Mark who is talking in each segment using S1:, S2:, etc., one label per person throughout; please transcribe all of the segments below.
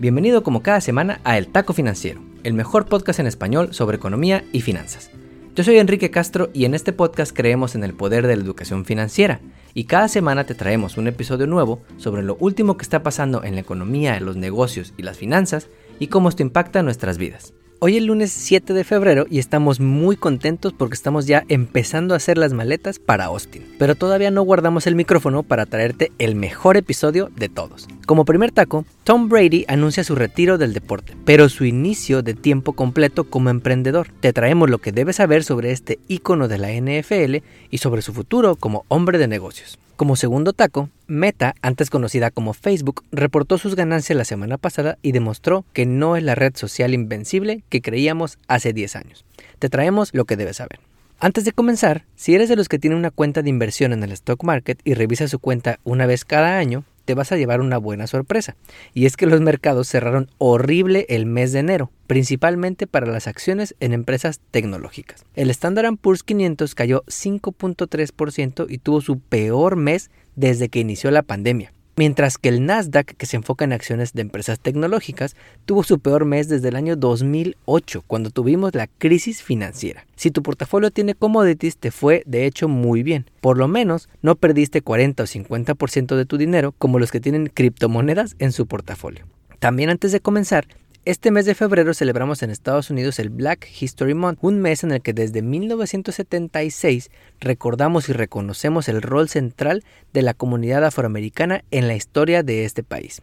S1: Bienvenido como cada semana a El Taco Financiero, el mejor podcast en español sobre economía y finanzas. Yo soy Enrique Castro y en este podcast creemos en el poder de la educación financiera y cada semana te traemos un episodio nuevo sobre lo último que está pasando en la economía, los negocios y las finanzas y cómo esto impacta nuestras vidas. Hoy es lunes 7 de febrero y estamos muy contentos porque estamos ya empezando a hacer las maletas para Austin. Pero todavía no guardamos el micrófono para traerte el mejor episodio de todos. Como primer taco, Tom Brady anuncia su retiro del deporte, pero su inicio de tiempo completo como emprendedor. Te traemos lo que debes saber sobre este ícono de la NFL y sobre su futuro como hombre de negocios. Como segundo taco, Meta, antes conocida como Facebook, reportó sus ganancias la semana pasada y demostró que no es la red social invencible que creíamos hace 10 años. Te traemos lo que debes saber. Antes de comenzar, si eres de los que tienen una cuenta de inversión en el stock market y revisa su cuenta una vez cada año, te vas a llevar una buena sorpresa. Y es que los mercados cerraron horrible el mes de enero, principalmente para las acciones en empresas tecnológicas. El Standard Poor's 500 cayó 5.3% y tuvo su peor mes desde que inició la pandemia mientras que el Nasdaq, que se enfoca en acciones de empresas tecnológicas, tuvo su peor mes desde el año 2008, cuando tuvimos la crisis financiera. Si tu portafolio tiene commodities, te fue de hecho muy bien. Por lo menos no perdiste 40 o 50% de tu dinero como los que tienen criptomonedas en su portafolio. También antes de comenzar, este mes de febrero celebramos en Estados Unidos el Black History Month, un mes en el que desde 1976 recordamos y reconocemos el rol central de la comunidad afroamericana en la historia de este país.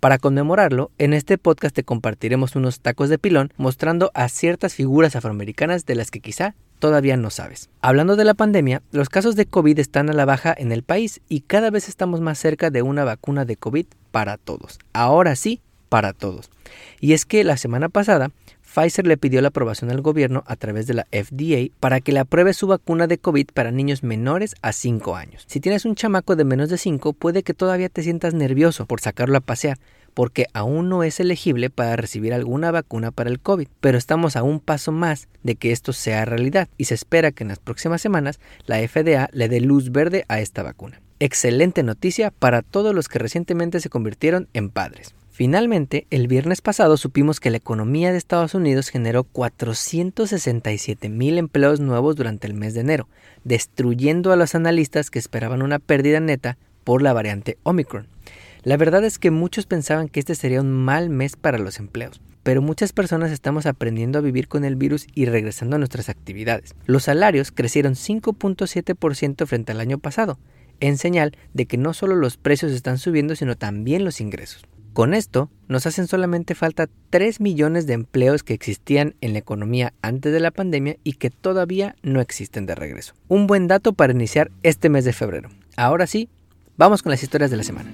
S1: Para conmemorarlo, en este podcast te compartiremos unos tacos de pilón mostrando a ciertas figuras afroamericanas de las que quizá todavía no sabes. Hablando de la pandemia, los casos de COVID están a la baja en el país y cada vez estamos más cerca de una vacuna de COVID para todos. Ahora sí, para todos. Y es que la semana pasada Pfizer le pidió la aprobación al gobierno a través de la FDA para que le apruebe su vacuna de COVID para niños menores a 5 años. Si tienes un chamaco de menos de 5, puede que todavía te sientas nervioso por sacarlo a pasear, porque aún no es elegible para recibir alguna vacuna para el COVID, pero estamos a un paso más de que esto sea realidad y se espera que en las próximas semanas la FDA le dé luz verde a esta vacuna. Excelente noticia para todos los que recientemente se convirtieron en padres. Finalmente, el viernes pasado supimos que la economía de Estados Unidos generó 467 mil empleos nuevos durante el mes de enero, destruyendo a los analistas que esperaban una pérdida neta por la variante Omicron. La verdad es que muchos pensaban que este sería un mal mes para los empleos, pero muchas personas estamos aprendiendo a vivir con el virus y regresando a nuestras actividades. Los salarios crecieron 5.7% frente al año pasado, en señal de que no solo los precios están subiendo, sino también los ingresos. Con esto, nos hacen solamente falta 3 millones de empleos que existían en la economía antes de la pandemia y que todavía no existen de regreso. Un buen dato para iniciar este mes de febrero. Ahora sí, vamos con las historias de la semana.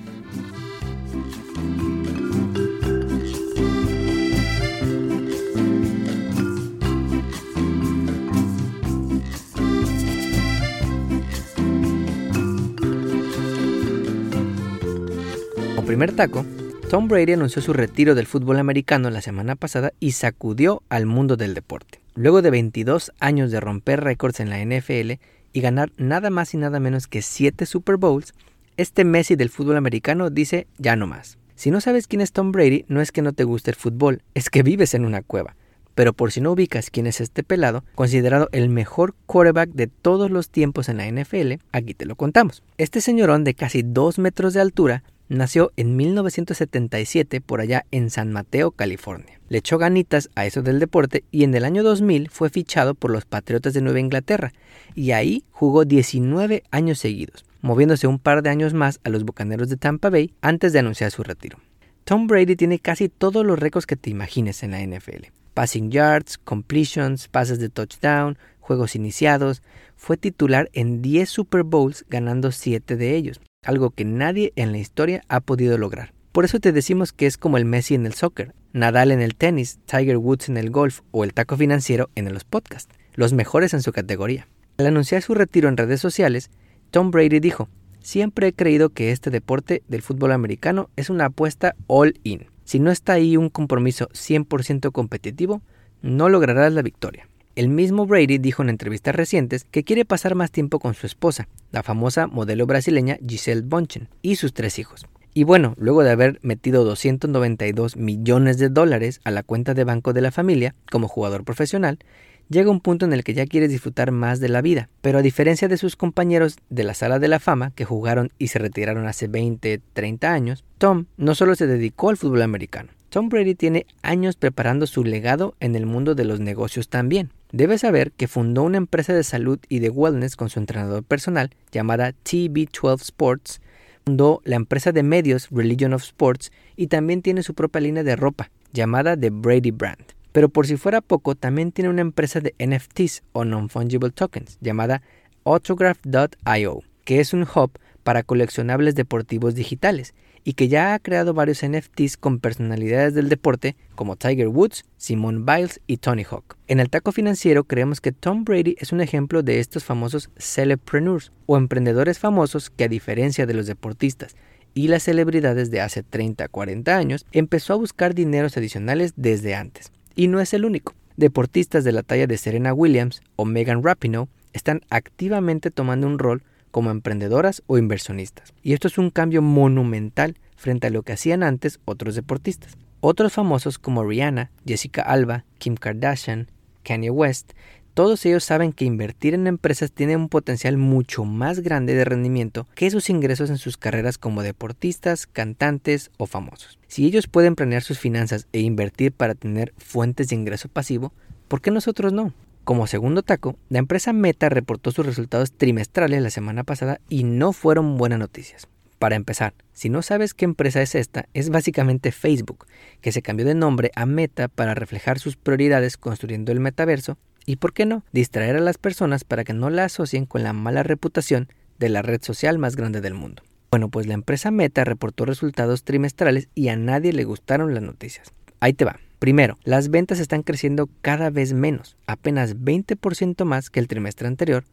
S1: Como primer taco, Tom Brady anunció su retiro del fútbol americano la semana pasada y sacudió al mundo del deporte. Luego de 22 años de romper récords en la NFL y ganar nada más y nada menos que 7 Super Bowls, este Messi del fútbol americano dice ya no más. Si no sabes quién es Tom Brady, no es que no te guste el fútbol, es que vives en una cueva. Pero por si no ubicas quién es este pelado, considerado el mejor quarterback de todos los tiempos en la NFL, aquí te lo contamos. Este señorón de casi 2 metros de altura nació en 1977 por allá en San Mateo, California. Le echó ganitas a eso del deporte y en el año 2000 fue fichado por los Patriotas de Nueva Inglaterra y ahí jugó 19 años seguidos, moviéndose un par de años más a los Bucaneros de Tampa Bay antes de anunciar su retiro. Tom Brady tiene casi todos los récords que te imagines en la NFL. Passing yards, completions, pases de touchdown, juegos iniciados. Fue titular en 10 Super Bowls ganando 7 de ellos algo que nadie en la historia ha podido lograr. Por eso te decimos que es como el Messi en el soccer, Nadal en el tenis, Tiger Woods en el golf o el taco financiero en los podcasts, los mejores en su categoría. Al anunciar su retiro en redes sociales, Tom Brady dijo, siempre he creído que este deporte del fútbol americano es una apuesta all in. Si no está ahí un compromiso 100% competitivo, no lograrás la victoria. El mismo Brady dijo en entrevistas recientes que quiere pasar más tiempo con su esposa, la famosa modelo brasileña Giselle Bonchen, y sus tres hijos. Y bueno, luego de haber metido 292 millones de dólares a la cuenta de banco de la familia como jugador profesional, llega un punto en el que ya quiere disfrutar más de la vida. Pero a diferencia de sus compañeros de la sala de la fama que jugaron y se retiraron hace 20, 30 años, Tom no solo se dedicó al fútbol americano. Tom Brady tiene años preparando su legado en el mundo de los negocios también. Debe saber que fundó una empresa de salud y de wellness con su entrenador personal llamada TB12 Sports, fundó la empresa de medios Religion of Sports y también tiene su propia línea de ropa llamada The Brady Brand. Pero por si fuera poco, también tiene una empresa de NFTs o Non-Fungible Tokens llamada Autograph.io, que es un hub para coleccionables deportivos digitales y que ya ha creado varios NFTs con personalidades del deporte como Tiger Woods, Simone Biles y Tony Hawk. En el taco financiero creemos que Tom Brady es un ejemplo de estos famosos celebpreneurs o emprendedores famosos que a diferencia de los deportistas y las celebridades de hace 30, 40 años, empezó a buscar dineros adicionales desde antes. Y no es el único. Deportistas de la talla de Serena Williams o Megan Rapinoe están activamente tomando un rol como emprendedoras o inversionistas. Y esto es un cambio monumental frente a lo que hacían antes otros deportistas. Otros famosos como Rihanna, Jessica Alba, Kim Kardashian, Kanye West, todos ellos saben que invertir en empresas tiene un potencial mucho más grande de rendimiento que sus ingresos en sus carreras como deportistas, cantantes o famosos. Si ellos pueden planear sus finanzas e invertir para tener fuentes de ingreso pasivo, ¿por qué nosotros no? Como segundo taco, la empresa Meta reportó sus resultados trimestrales la semana pasada y no fueron buenas noticias. Para empezar, si no sabes qué empresa es esta, es básicamente Facebook, que se cambió de nombre a Meta para reflejar sus prioridades construyendo el metaverso y, por qué no, distraer a las personas para que no la asocien con la mala reputación de la red social más grande del mundo. Bueno, pues la empresa Meta reportó resultados trimestrales y a nadie le gustaron las noticias. Ahí te va. Primero, las ventas están creciendo cada vez menos, apenas 20% más que el trimestre anterior,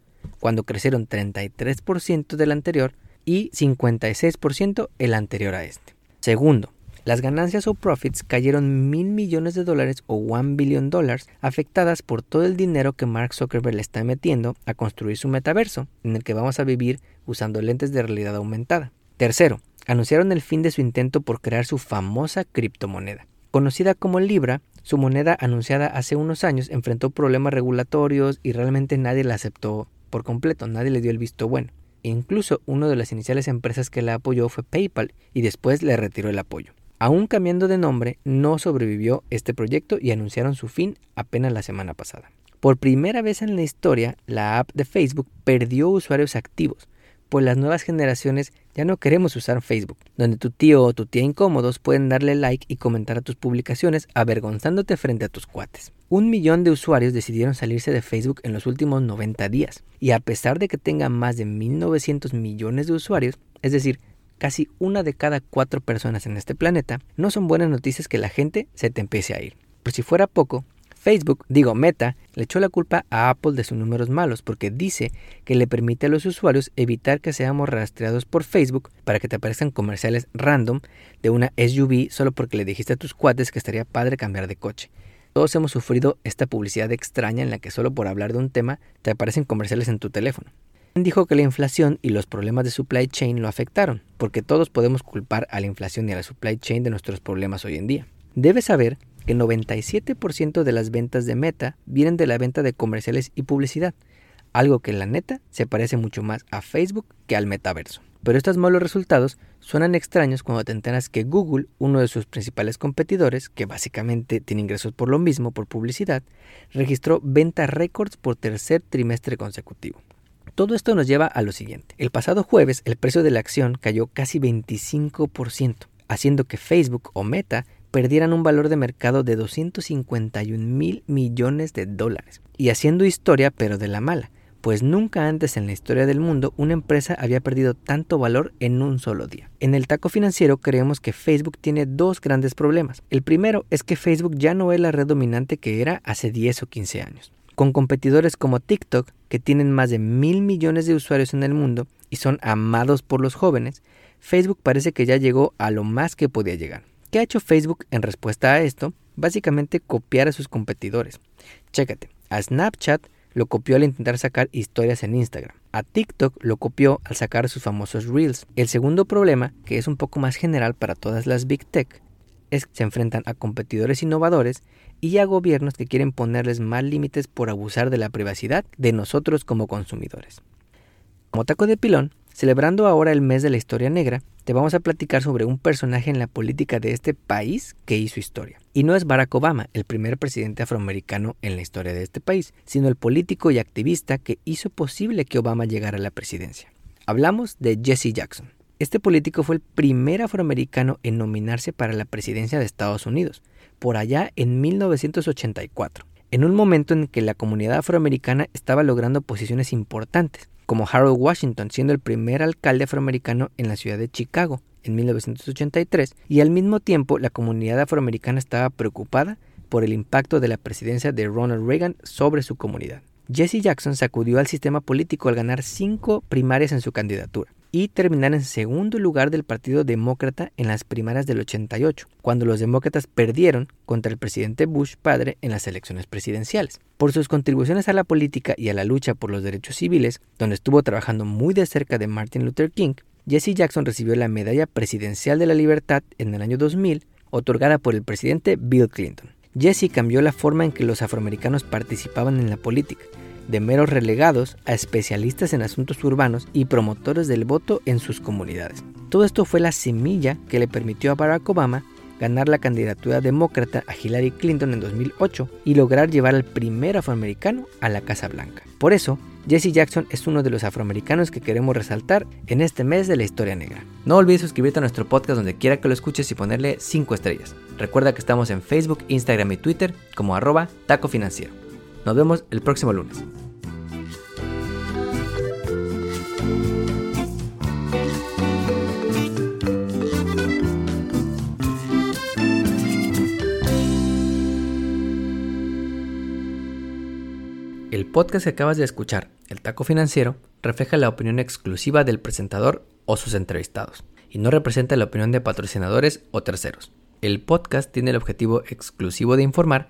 S1: cuando crecieron 33% del anterior y 56% el anterior a este. Segundo, las ganancias o profits cayeron mil millones de dólares o one billion dólares, afectadas por todo el dinero que Mark Zuckerberg le está metiendo a construir su metaverso, en el que vamos a vivir usando lentes de realidad aumentada. Tercero, anunciaron el fin de su intento por crear su famosa criptomoneda. Conocida como Libra, su moneda anunciada hace unos años enfrentó problemas regulatorios y realmente nadie la aceptó por completo, nadie le dio el visto bueno. Incluso una de las iniciales empresas que la apoyó fue PayPal y después le retiró el apoyo. Aún cambiando de nombre, no sobrevivió este proyecto y anunciaron su fin apenas la semana pasada. Por primera vez en la historia, la app de Facebook perdió usuarios activos, pues las nuevas generaciones ya no queremos usar Facebook, donde tu tío o tu tía incómodos pueden darle like y comentar a tus publicaciones avergonzándote frente a tus cuates. Un millón de usuarios decidieron salirse de Facebook en los últimos 90 días, y a pesar de que tenga más de 1.900 millones de usuarios, es decir, casi una de cada cuatro personas en este planeta, no son buenas noticias que la gente se te empiece a ir. Por si fuera poco, Facebook, digo Meta, le echó la culpa a Apple de sus números malos porque dice que le permite a los usuarios evitar que seamos rastreados por Facebook para que te aparezcan comerciales random de una SUV solo porque le dijiste a tus cuates que estaría padre cambiar de coche. Todos hemos sufrido esta publicidad extraña en la que solo por hablar de un tema te aparecen comerciales en tu teléfono. Dijo que la inflación y los problemas de supply chain lo afectaron, porque todos podemos culpar a la inflación y a la supply chain de nuestros problemas hoy en día. Debes saber que 97% de las ventas de Meta vienen de la venta de comerciales y publicidad, algo que la neta se parece mucho más a Facebook que al metaverso. Pero estos malos resultados suenan extraños cuando te enteras que Google, uno de sus principales competidores, que básicamente tiene ingresos por lo mismo, por publicidad, registró ventas récords por tercer trimestre consecutivo. Todo esto nos lleva a lo siguiente. El pasado jueves el precio de la acción cayó casi 25%, haciendo que Facebook o Meta perdieran un valor de mercado de 251 mil millones de dólares. Y haciendo historia, pero de la mala, pues nunca antes en la historia del mundo una empresa había perdido tanto valor en un solo día. En el taco financiero creemos que Facebook tiene dos grandes problemas. El primero es que Facebook ya no es la red dominante que era hace 10 o 15 años. Con competidores como TikTok, que tienen más de mil millones de usuarios en el mundo y son amados por los jóvenes, Facebook parece que ya llegó a lo más que podía llegar. ¿Qué ha hecho Facebook en respuesta a esto? Básicamente copiar a sus competidores. Chécate, a Snapchat lo copió al intentar sacar historias en Instagram. A TikTok lo copió al sacar sus famosos Reels. El segundo problema, que es un poco más general para todas las Big Tech, es que se enfrentan a competidores innovadores y a gobiernos que quieren ponerles más límites por abusar de la privacidad de nosotros como consumidores. Como taco de pilón, celebrando ahora el mes de la historia negra, te vamos a platicar sobre un personaje en la política de este país que hizo historia. Y no es Barack Obama, el primer presidente afroamericano en la historia de este país, sino el político y activista que hizo posible que Obama llegara a la presidencia. Hablamos de Jesse Jackson. Este político fue el primer afroamericano en nominarse para la presidencia de Estados Unidos, por allá en 1984, en un momento en que la comunidad afroamericana estaba logrando posiciones importantes, como Harold Washington siendo el primer alcalde afroamericano en la ciudad de Chicago en 1983, y al mismo tiempo la comunidad afroamericana estaba preocupada por el impacto de la presidencia de Ronald Reagan sobre su comunidad. Jesse Jackson sacudió al sistema político al ganar cinco primarias en su candidatura y terminar en segundo lugar del Partido Demócrata en las primarias del 88, cuando los demócratas perdieron contra el presidente Bush padre en las elecciones presidenciales. Por sus contribuciones a la política y a la lucha por los derechos civiles, donde estuvo trabajando muy de cerca de Martin Luther King, Jesse Jackson recibió la Medalla Presidencial de la Libertad en el año 2000, otorgada por el presidente Bill Clinton. Jesse cambió la forma en que los afroamericanos participaban en la política, de meros relegados a especialistas en asuntos urbanos y promotores del voto en sus comunidades. Todo esto fue la semilla que le permitió a Barack Obama ganar la candidatura demócrata a Hillary Clinton en 2008 y lograr llevar al primer afroamericano a la Casa Blanca. Por eso, Jesse Jackson es uno de los afroamericanos que queremos resaltar en este mes de la historia negra. No olvides suscribirte a nuestro podcast donde quiera que lo escuches y ponerle 5 estrellas. Recuerda que estamos en Facebook, Instagram y Twitter como arroba taco. Nos vemos el próximo lunes. El podcast que acabas de escuchar, El Taco Financiero, refleja la opinión exclusiva del presentador o sus entrevistados, y no representa la opinión de patrocinadores o terceros. El podcast tiene el objetivo exclusivo de informar